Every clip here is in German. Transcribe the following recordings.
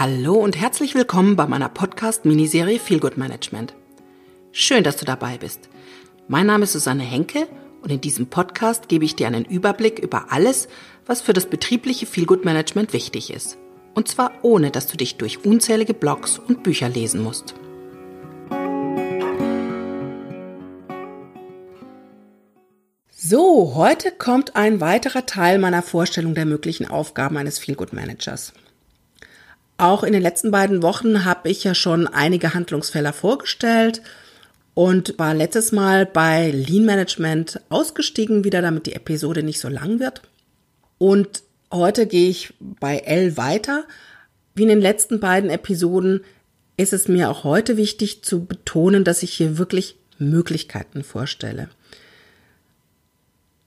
Hallo und herzlich willkommen bei meiner Podcast-Miniserie Feel Good Management. Schön, dass du dabei bist. Mein Name ist Susanne Henke und in diesem Podcast gebe ich dir einen Überblick über alles, was für das betriebliche Feel Good Management wichtig ist. Und zwar ohne, dass du dich durch unzählige Blogs und Bücher lesen musst. So, heute kommt ein weiterer Teil meiner Vorstellung der möglichen Aufgaben eines Feel Good Managers. Auch in den letzten beiden Wochen habe ich ja schon einige Handlungsfelder vorgestellt und war letztes Mal bei Lean Management ausgestiegen wieder, damit die Episode nicht so lang wird. Und heute gehe ich bei L weiter. Wie in den letzten beiden Episoden ist es mir auch heute wichtig zu betonen, dass ich hier wirklich Möglichkeiten vorstelle.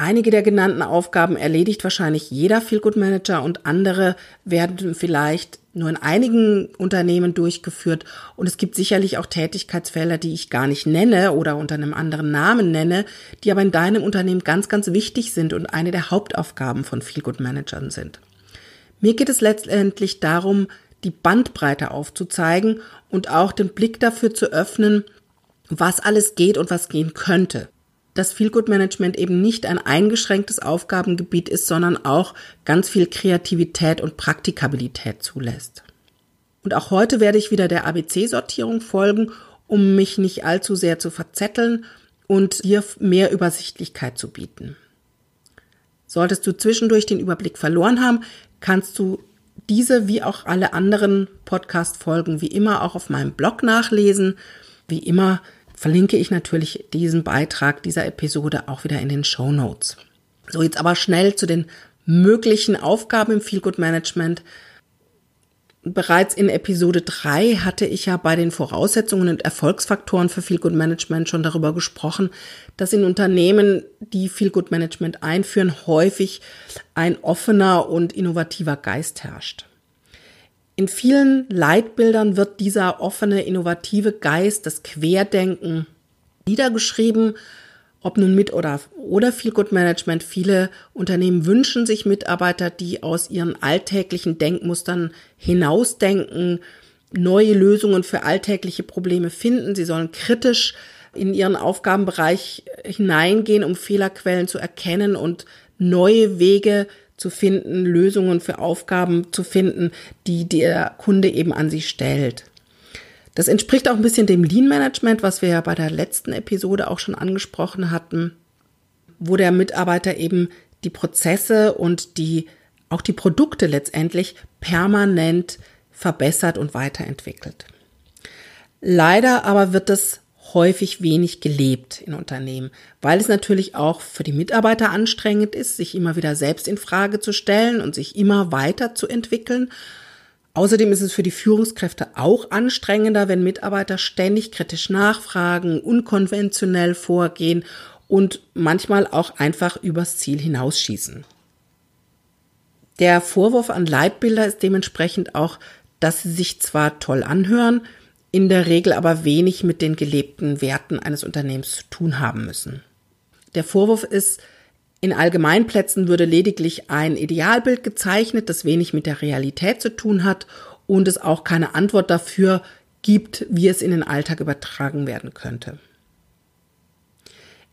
Einige der genannten Aufgaben erledigt wahrscheinlich jeder Feelgood Manager und andere werden vielleicht nur in einigen Unternehmen durchgeführt und es gibt sicherlich auch Tätigkeitsfelder, die ich gar nicht nenne oder unter einem anderen Namen nenne, die aber in deinem Unternehmen ganz, ganz wichtig sind und eine der Hauptaufgaben von Feelgood Managern sind. Mir geht es letztendlich darum, die Bandbreite aufzuzeigen und auch den Blick dafür zu öffnen, was alles geht und was gehen könnte dass Feelgood Management eben nicht ein eingeschränktes Aufgabengebiet ist, sondern auch ganz viel Kreativität und Praktikabilität zulässt. Und auch heute werde ich wieder der ABC-Sortierung folgen, um mich nicht allzu sehr zu verzetteln und hier mehr Übersichtlichkeit zu bieten. Solltest du zwischendurch den Überblick verloren haben, kannst du diese wie auch alle anderen Podcast-Folgen wie immer auch auf meinem Blog nachlesen. Wie immer verlinke ich natürlich diesen Beitrag dieser Episode auch wieder in den Show Notes. So, jetzt aber schnell zu den möglichen Aufgaben im Feelgood Management. Bereits in Episode 3 hatte ich ja bei den Voraussetzungen und Erfolgsfaktoren für Feelgood Management schon darüber gesprochen, dass in Unternehmen, die Feelgood Management einführen, häufig ein offener und innovativer Geist herrscht. In vielen Leitbildern wird dieser offene, innovative Geist, das Querdenken niedergeschrieben, ob nun mit oder, oder Feel Good Management. Viele Unternehmen wünschen sich Mitarbeiter, die aus ihren alltäglichen Denkmustern hinausdenken, neue Lösungen für alltägliche Probleme finden. Sie sollen kritisch in ihren Aufgabenbereich hineingehen, um Fehlerquellen zu erkennen und neue Wege zu finden, Lösungen für Aufgaben zu finden, die der Kunde eben an sie stellt. Das entspricht auch ein bisschen dem Lean Management, was wir ja bei der letzten Episode auch schon angesprochen hatten, wo der Mitarbeiter eben die Prozesse und die auch die Produkte letztendlich permanent verbessert und weiterentwickelt. Leider aber wird das häufig wenig gelebt in Unternehmen, weil es natürlich auch für die Mitarbeiter anstrengend ist, sich immer wieder selbst in Frage zu stellen und sich immer weiter zu entwickeln. Außerdem ist es für die Führungskräfte auch anstrengender, wenn Mitarbeiter ständig kritisch nachfragen, unkonventionell vorgehen und manchmal auch einfach übers Ziel hinausschießen. Der Vorwurf an Leitbilder ist dementsprechend auch, dass sie sich zwar toll anhören, in der Regel aber wenig mit den gelebten Werten eines Unternehmens zu tun haben müssen. Der Vorwurf ist, in Allgemeinplätzen würde lediglich ein Idealbild gezeichnet, das wenig mit der Realität zu tun hat und es auch keine Antwort dafür gibt, wie es in den Alltag übertragen werden könnte.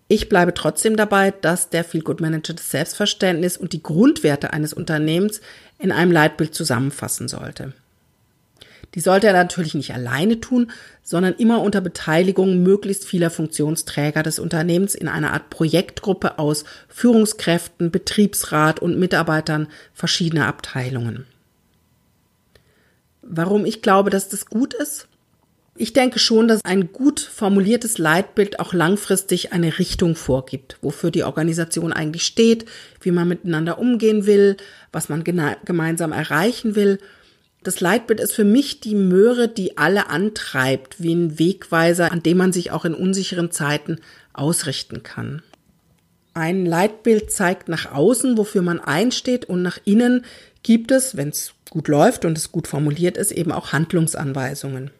Ich bleibe trotzdem dabei, dass der Feel Good Manager das Selbstverständnis und die Grundwerte eines Unternehmens in einem Leitbild zusammenfassen sollte. Die sollte er natürlich nicht alleine tun, sondern immer unter Beteiligung möglichst vieler Funktionsträger des Unternehmens in einer Art Projektgruppe aus Führungskräften, Betriebsrat und Mitarbeitern verschiedener Abteilungen. Warum ich glaube, dass das gut ist? Ich denke schon, dass ein gut formuliertes Leitbild auch langfristig eine Richtung vorgibt, wofür die Organisation eigentlich steht, wie man miteinander umgehen will, was man gemeinsam erreichen will das Leitbild ist für mich die Möhre, die alle antreibt, wie ein Wegweiser, an dem man sich auch in unsicheren Zeiten ausrichten kann. Ein Leitbild zeigt nach außen, wofür man einsteht und nach innen gibt es, wenn es gut läuft und es gut formuliert ist, eben auch Handlungsanweisungen.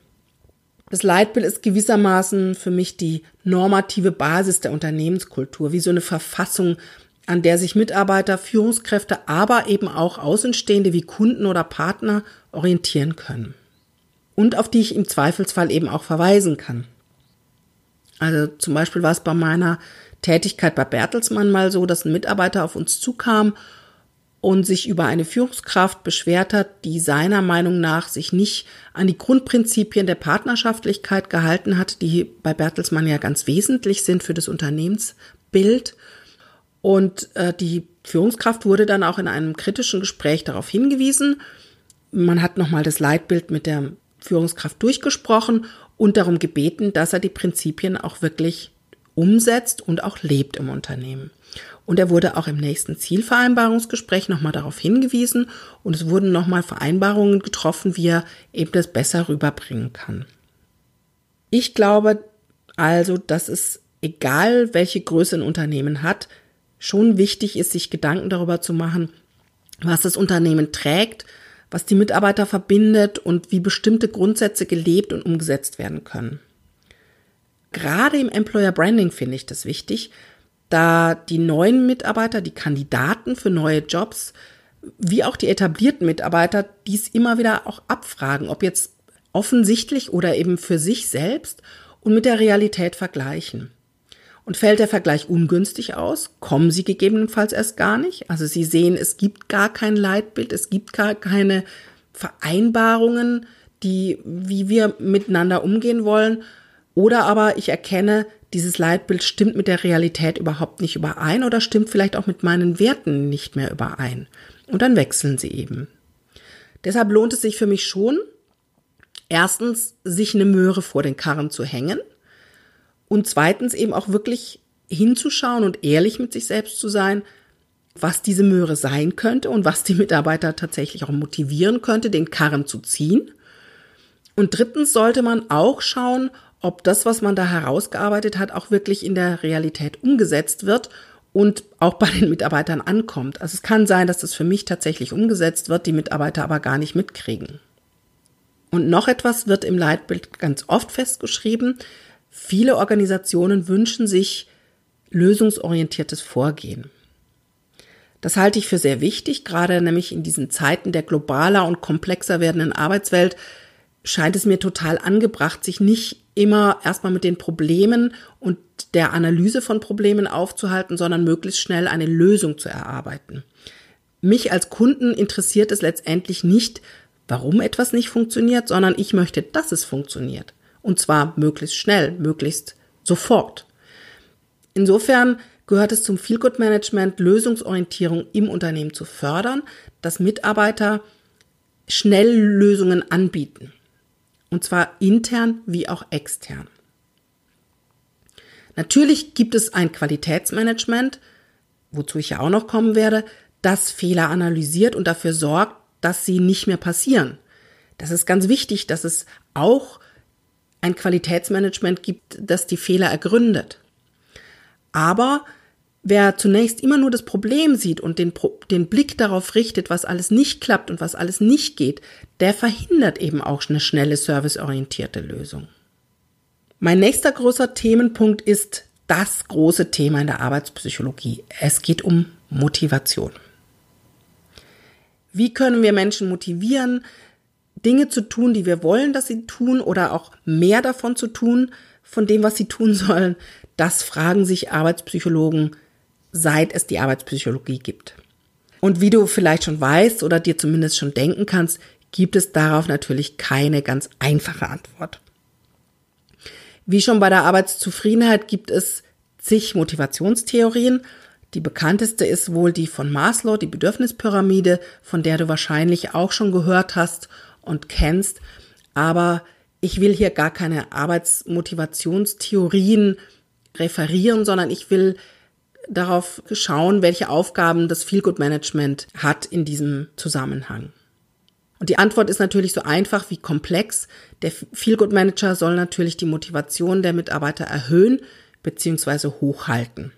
Das Leitbild ist gewissermaßen für mich die normative Basis der Unternehmenskultur, wie so eine Verfassung an der sich Mitarbeiter, Führungskräfte, aber eben auch Außenstehende wie Kunden oder Partner orientieren können. Und auf die ich im Zweifelsfall eben auch verweisen kann. Also zum Beispiel war es bei meiner Tätigkeit bei Bertelsmann mal so, dass ein Mitarbeiter auf uns zukam und sich über eine Führungskraft beschwert hat, die seiner Meinung nach sich nicht an die Grundprinzipien der Partnerschaftlichkeit gehalten hat, die bei Bertelsmann ja ganz wesentlich sind für das Unternehmensbild. Und äh, die Führungskraft wurde dann auch in einem kritischen Gespräch darauf hingewiesen. Man hat nochmal das Leitbild mit der Führungskraft durchgesprochen und darum gebeten, dass er die Prinzipien auch wirklich umsetzt und auch lebt im Unternehmen. Und er wurde auch im nächsten Zielvereinbarungsgespräch nochmal darauf hingewiesen und es wurden nochmal Vereinbarungen getroffen, wie er eben das besser rüberbringen kann. Ich glaube also, dass es, egal welche Größe ein Unternehmen hat, schon wichtig ist, sich Gedanken darüber zu machen, was das Unternehmen trägt, was die Mitarbeiter verbindet und wie bestimmte Grundsätze gelebt und umgesetzt werden können. Gerade im Employer Branding finde ich das wichtig, da die neuen Mitarbeiter, die Kandidaten für neue Jobs, wie auch die etablierten Mitarbeiter dies immer wieder auch abfragen, ob jetzt offensichtlich oder eben für sich selbst und mit der Realität vergleichen. Und fällt der Vergleich ungünstig aus, kommen sie gegebenenfalls erst gar nicht. Also sie sehen, es gibt gar kein Leitbild, es gibt gar keine Vereinbarungen, die, wie wir miteinander umgehen wollen. Oder aber ich erkenne, dieses Leitbild stimmt mit der Realität überhaupt nicht überein oder stimmt vielleicht auch mit meinen Werten nicht mehr überein. Und dann wechseln sie eben. Deshalb lohnt es sich für mich schon, erstens, sich eine Möhre vor den Karren zu hängen und zweitens eben auch wirklich hinzuschauen und ehrlich mit sich selbst zu sein, was diese Möhre sein könnte und was die Mitarbeiter tatsächlich auch motivieren könnte, den Karren zu ziehen. Und drittens sollte man auch schauen, ob das, was man da herausgearbeitet hat, auch wirklich in der Realität umgesetzt wird und auch bei den Mitarbeitern ankommt. Also es kann sein, dass das für mich tatsächlich umgesetzt wird, die Mitarbeiter aber gar nicht mitkriegen. Und noch etwas wird im Leitbild ganz oft festgeschrieben, Viele Organisationen wünschen sich lösungsorientiertes Vorgehen. Das halte ich für sehr wichtig, gerade nämlich in diesen Zeiten der globaler und komplexer werdenden Arbeitswelt scheint es mir total angebracht, sich nicht immer erstmal mit den Problemen und der Analyse von Problemen aufzuhalten, sondern möglichst schnell eine Lösung zu erarbeiten. Mich als Kunden interessiert es letztendlich nicht, warum etwas nicht funktioniert, sondern ich möchte, dass es funktioniert. Und zwar möglichst schnell, möglichst sofort. Insofern gehört es zum Feel Good Management, Lösungsorientierung im Unternehmen zu fördern, dass Mitarbeiter schnell Lösungen anbieten. Und zwar intern wie auch extern. Natürlich gibt es ein Qualitätsmanagement, wozu ich ja auch noch kommen werde, das Fehler analysiert und dafür sorgt, dass sie nicht mehr passieren. Das ist ganz wichtig, dass es auch ein Qualitätsmanagement gibt, das die Fehler ergründet. Aber wer zunächst immer nur das Problem sieht und den, den Blick darauf richtet, was alles nicht klappt und was alles nicht geht, der verhindert eben auch eine schnelle serviceorientierte Lösung. Mein nächster großer Themenpunkt ist das große Thema in der Arbeitspsychologie. Es geht um Motivation. Wie können wir Menschen motivieren, Dinge zu tun, die wir wollen, dass sie tun oder auch mehr davon zu tun, von dem, was sie tun sollen, das fragen sich Arbeitspsychologen, seit es die Arbeitspsychologie gibt. Und wie du vielleicht schon weißt oder dir zumindest schon denken kannst, gibt es darauf natürlich keine ganz einfache Antwort. Wie schon bei der Arbeitszufriedenheit gibt es zig Motivationstheorien. Die bekannteste ist wohl die von Maslow, die Bedürfnispyramide, von der du wahrscheinlich auch schon gehört hast und kennst. Aber ich will hier gar keine Arbeitsmotivationstheorien referieren, sondern ich will darauf schauen, welche Aufgaben das Feelgood Management hat in diesem Zusammenhang. Und die Antwort ist natürlich so einfach wie komplex. Der Feelgood Manager soll natürlich die Motivation der Mitarbeiter erhöhen bzw. hochhalten.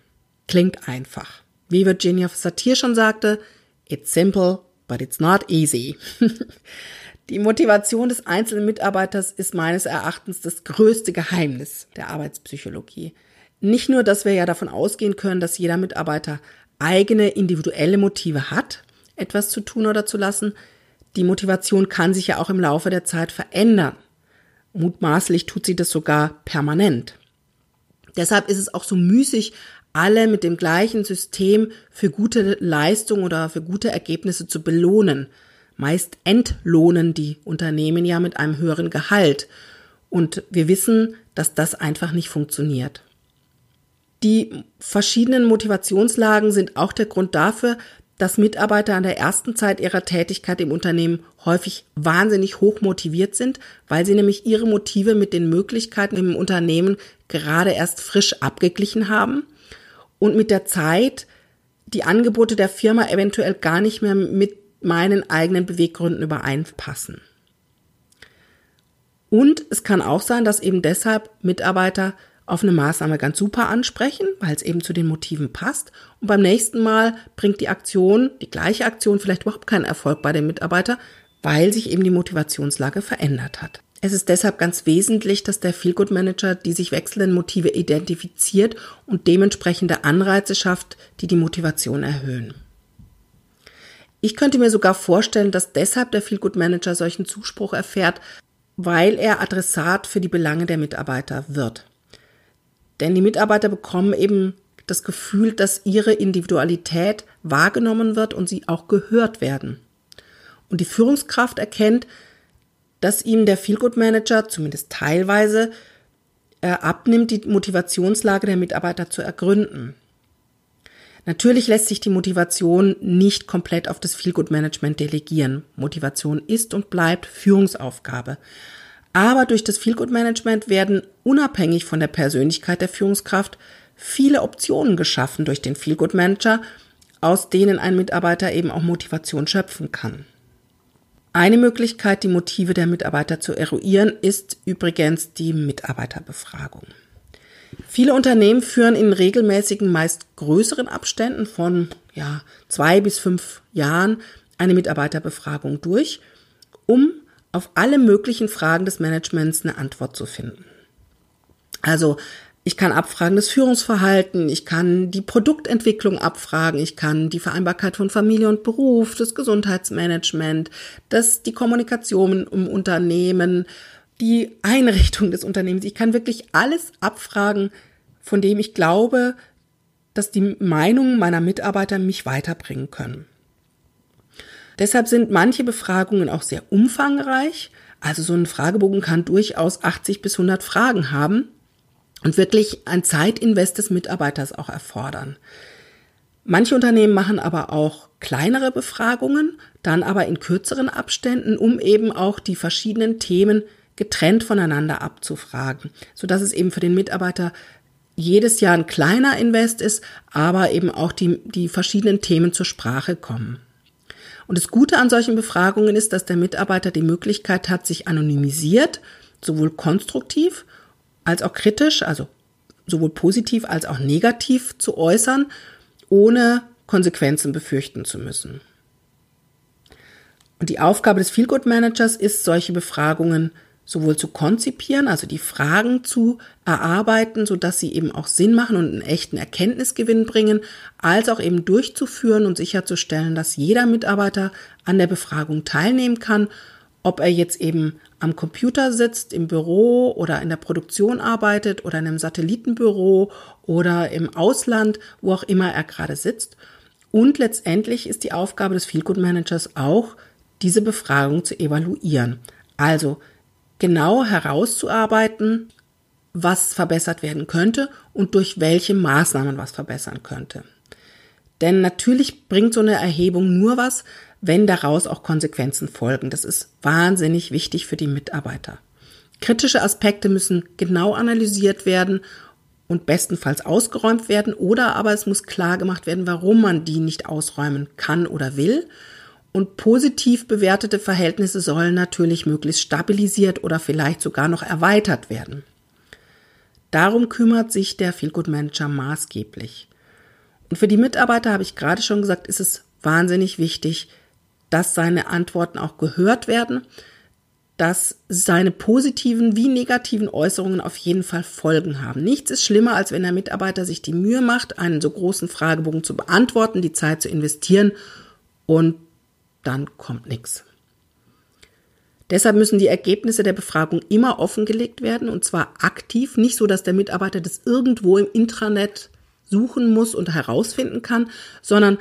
Klingt einfach. Wie Virginia Satir schon sagte, it's simple, but it's not easy. Die Motivation des einzelnen Mitarbeiters ist meines Erachtens das größte Geheimnis der Arbeitspsychologie. Nicht nur, dass wir ja davon ausgehen können, dass jeder Mitarbeiter eigene individuelle Motive hat, etwas zu tun oder zu lassen. Die Motivation kann sich ja auch im Laufe der Zeit verändern. Mutmaßlich tut sie das sogar permanent. Deshalb ist es auch so müßig, alle mit dem gleichen System für gute Leistung oder für gute Ergebnisse zu belohnen. Meist entlohnen die Unternehmen ja mit einem höheren Gehalt. Und wir wissen, dass das einfach nicht funktioniert. Die verschiedenen Motivationslagen sind auch der Grund dafür, dass Mitarbeiter an der ersten Zeit ihrer Tätigkeit im Unternehmen häufig wahnsinnig hoch motiviert sind, weil sie nämlich ihre Motive mit den Möglichkeiten im Unternehmen gerade erst frisch abgeglichen haben und mit der Zeit die Angebote der Firma eventuell gar nicht mehr mit meinen eigenen Beweggründen übereinpassen. Und es kann auch sein, dass eben deshalb Mitarbeiter auf eine Maßnahme ganz super ansprechen, weil es eben zu den Motiven passt. Und beim nächsten Mal bringt die Aktion, die gleiche Aktion vielleicht überhaupt keinen Erfolg bei dem Mitarbeiter, weil sich eben die Motivationslage verändert hat. Es ist deshalb ganz wesentlich, dass der Feelgood Manager die sich wechselnden Motive identifiziert und dementsprechende Anreize schafft, die die Motivation erhöhen. Ich könnte mir sogar vorstellen, dass deshalb der Feelgood Manager solchen Zuspruch erfährt, weil er Adressat für die Belange der Mitarbeiter wird. Denn die Mitarbeiter bekommen eben das Gefühl, dass ihre Individualität wahrgenommen wird und sie auch gehört werden. Und die Führungskraft erkennt, dass ihm der Feelgood Manager zumindest teilweise äh, abnimmt, die Motivationslage der Mitarbeiter zu ergründen. Natürlich lässt sich die Motivation nicht komplett auf das Feelgood Management delegieren. Motivation ist und bleibt Führungsaufgabe. Aber durch das Feelgood Management werden unabhängig von der Persönlichkeit der Führungskraft viele Optionen geschaffen durch den Feelgood Manager, aus denen ein Mitarbeiter eben auch Motivation schöpfen kann. Eine Möglichkeit, die Motive der Mitarbeiter zu eruieren, ist übrigens die Mitarbeiterbefragung. Viele Unternehmen führen in regelmäßigen, meist größeren Abständen von ja, zwei bis fünf Jahren eine Mitarbeiterbefragung durch, um auf alle möglichen Fragen des Managements eine Antwort zu finden. Also ich kann abfragen das Führungsverhalten, ich kann die Produktentwicklung abfragen, ich kann die Vereinbarkeit von Familie und Beruf, das Gesundheitsmanagement, das, die Kommunikation im Unternehmen, die Einrichtung des Unternehmens. Ich kann wirklich alles abfragen, von dem ich glaube, dass die Meinungen meiner Mitarbeiter mich weiterbringen können. Deshalb sind manche Befragungen auch sehr umfangreich. Also so ein Fragebogen kann durchaus 80 bis 100 Fragen haben und wirklich ein Zeitinvest des Mitarbeiters auch erfordern. Manche Unternehmen machen aber auch kleinere Befragungen, dann aber in kürzeren Abständen, um eben auch die verschiedenen Themen getrennt voneinander abzufragen, so dass es eben für den Mitarbeiter jedes Jahr ein kleiner Invest ist, aber eben auch die, die verschiedenen Themen zur Sprache kommen. Und das Gute an solchen Befragungen ist, dass der Mitarbeiter die Möglichkeit hat, sich anonymisiert, sowohl konstruktiv als auch kritisch, also sowohl positiv als auch negativ zu äußern, ohne Konsequenzen befürchten zu müssen. Und die Aufgabe des Feelgood Managers ist, solche Befragungen sowohl zu konzipieren, also die Fragen zu erarbeiten, so dass sie eben auch Sinn machen und einen echten Erkenntnisgewinn bringen, als auch eben durchzuführen und sicherzustellen, dass jeder Mitarbeiter an der Befragung teilnehmen kann ob er jetzt eben am Computer sitzt, im Büro oder in der Produktion arbeitet oder in einem Satellitenbüro oder im Ausland, wo auch immer er gerade sitzt. Und letztendlich ist die Aufgabe des Feelgood Managers auch, diese Befragung zu evaluieren. Also genau herauszuarbeiten, was verbessert werden könnte und durch welche Maßnahmen was verbessern könnte. Denn natürlich bringt so eine Erhebung nur was, wenn daraus auch Konsequenzen folgen. Das ist wahnsinnig wichtig für die Mitarbeiter. Kritische Aspekte müssen genau analysiert werden und bestenfalls ausgeräumt werden oder aber es muss klar gemacht werden, warum man die nicht ausräumen kann oder will. Und positiv bewertete Verhältnisse sollen natürlich möglichst stabilisiert oder vielleicht sogar noch erweitert werden. Darum kümmert sich der Feelgood Manager maßgeblich. Und für die Mitarbeiter, habe ich gerade schon gesagt, ist es wahnsinnig wichtig, dass seine Antworten auch gehört werden, dass seine positiven wie negativen Äußerungen auf jeden Fall Folgen haben. Nichts ist schlimmer, als wenn der Mitarbeiter sich die Mühe macht, einen so großen Fragebogen zu beantworten, die Zeit zu investieren und dann kommt nichts. Deshalb müssen die Ergebnisse der Befragung immer offengelegt werden und zwar aktiv, nicht so, dass der Mitarbeiter das irgendwo im Intranet suchen muss und herausfinden kann, sondern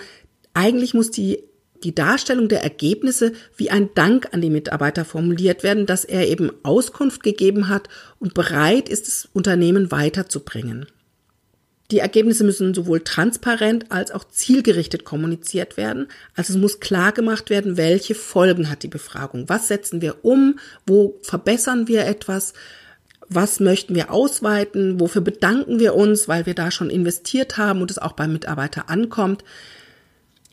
eigentlich muss die die Darstellung der Ergebnisse wie ein Dank an die Mitarbeiter formuliert werden, dass er eben Auskunft gegeben hat und bereit ist, das Unternehmen weiterzubringen. Die Ergebnisse müssen sowohl transparent als auch zielgerichtet kommuniziert werden. Also es muss klar gemacht werden, welche Folgen hat die Befragung. Was setzen wir um? Wo verbessern wir etwas? Was möchten wir ausweiten? Wofür bedanken wir uns, weil wir da schon investiert haben und es auch beim Mitarbeiter ankommt?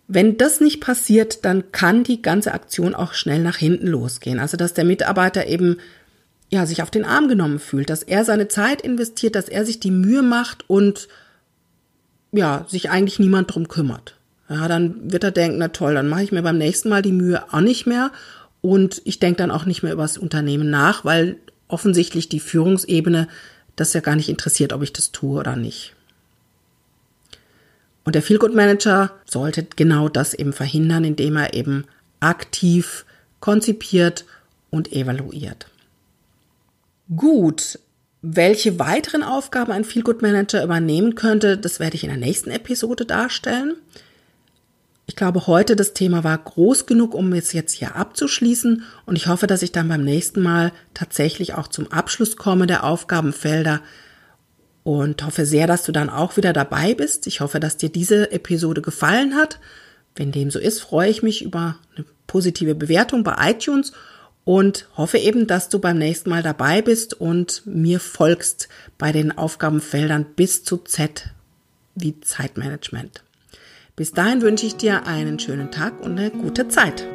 Wenn das nicht passiert, dann kann die ganze Aktion auch schnell nach hinten losgehen. Also, dass der Mitarbeiter eben ja, sich auf den Arm genommen fühlt, dass er seine Zeit investiert, dass er sich die Mühe macht und ja, sich eigentlich niemand drum kümmert. Ja, dann wird er denken, na toll, dann mache ich mir beim nächsten Mal die Mühe auch nicht mehr und ich denke dann auch nicht mehr über das Unternehmen nach, weil offensichtlich die Führungsebene das ja gar nicht interessiert, ob ich das tue oder nicht. Und der Feelgood Manager sollte genau das eben verhindern, indem er eben aktiv konzipiert und evaluiert. Gut, welche weiteren Aufgaben ein Feelgood Manager übernehmen könnte, das werde ich in der nächsten Episode darstellen. Ich glaube, heute das Thema war groß genug, um es jetzt hier abzuschließen und ich hoffe, dass ich dann beim nächsten Mal tatsächlich auch zum Abschluss komme der Aufgabenfelder, und hoffe sehr, dass du dann auch wieder dabei bist. Ich hoffe, dass dir diese Episode gefallen hat. Wenn dem so ist, freue ich mich über eine positive Bewertung bei iTunes und hoffe eben, dass du beim nächsten Mal dabei bist und mir folgst bei den Aufgabenfeldern bis zu Z wie Zeitmanagement. Bis dahin wünsche ich dir einen schönen Tag und eine gute Zeit.